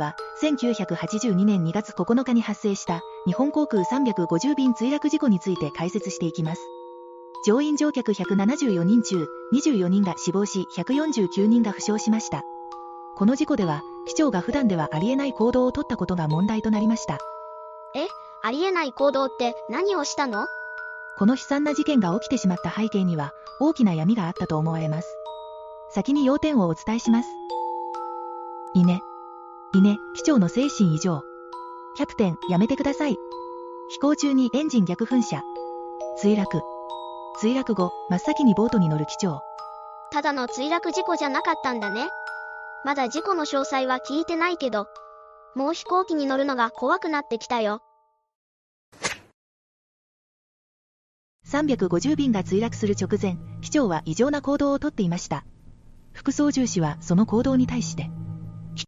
は、1982年2月9日に発生した日本航空350便墜落事故について解説していきます。乗員乗客174人中、24人が死亡し、149人が負傷しました。この事故では、機長が普段ではありえない行動をとったことが問題となりました。え、ありえない行動って何をしたの？この悲惨な事件が起きてしまった背景には、大きな闇があったと思われます。先に要点をお伝えします。稲。稲、機長の精神異常。キャプテン、やめてください。飛行中にエンジン逆噴射。墜落。墜落後、真っ先にボートに乗る機長。ただの墜落事故じゃなかったんだね。まだ事故の詳細は聞いてないけど、もう飛行機に乗るのが怖くなってきたよ。350便が墜落する直前、機長は異常な行動をとっていました。副操縦士はその行動に対して、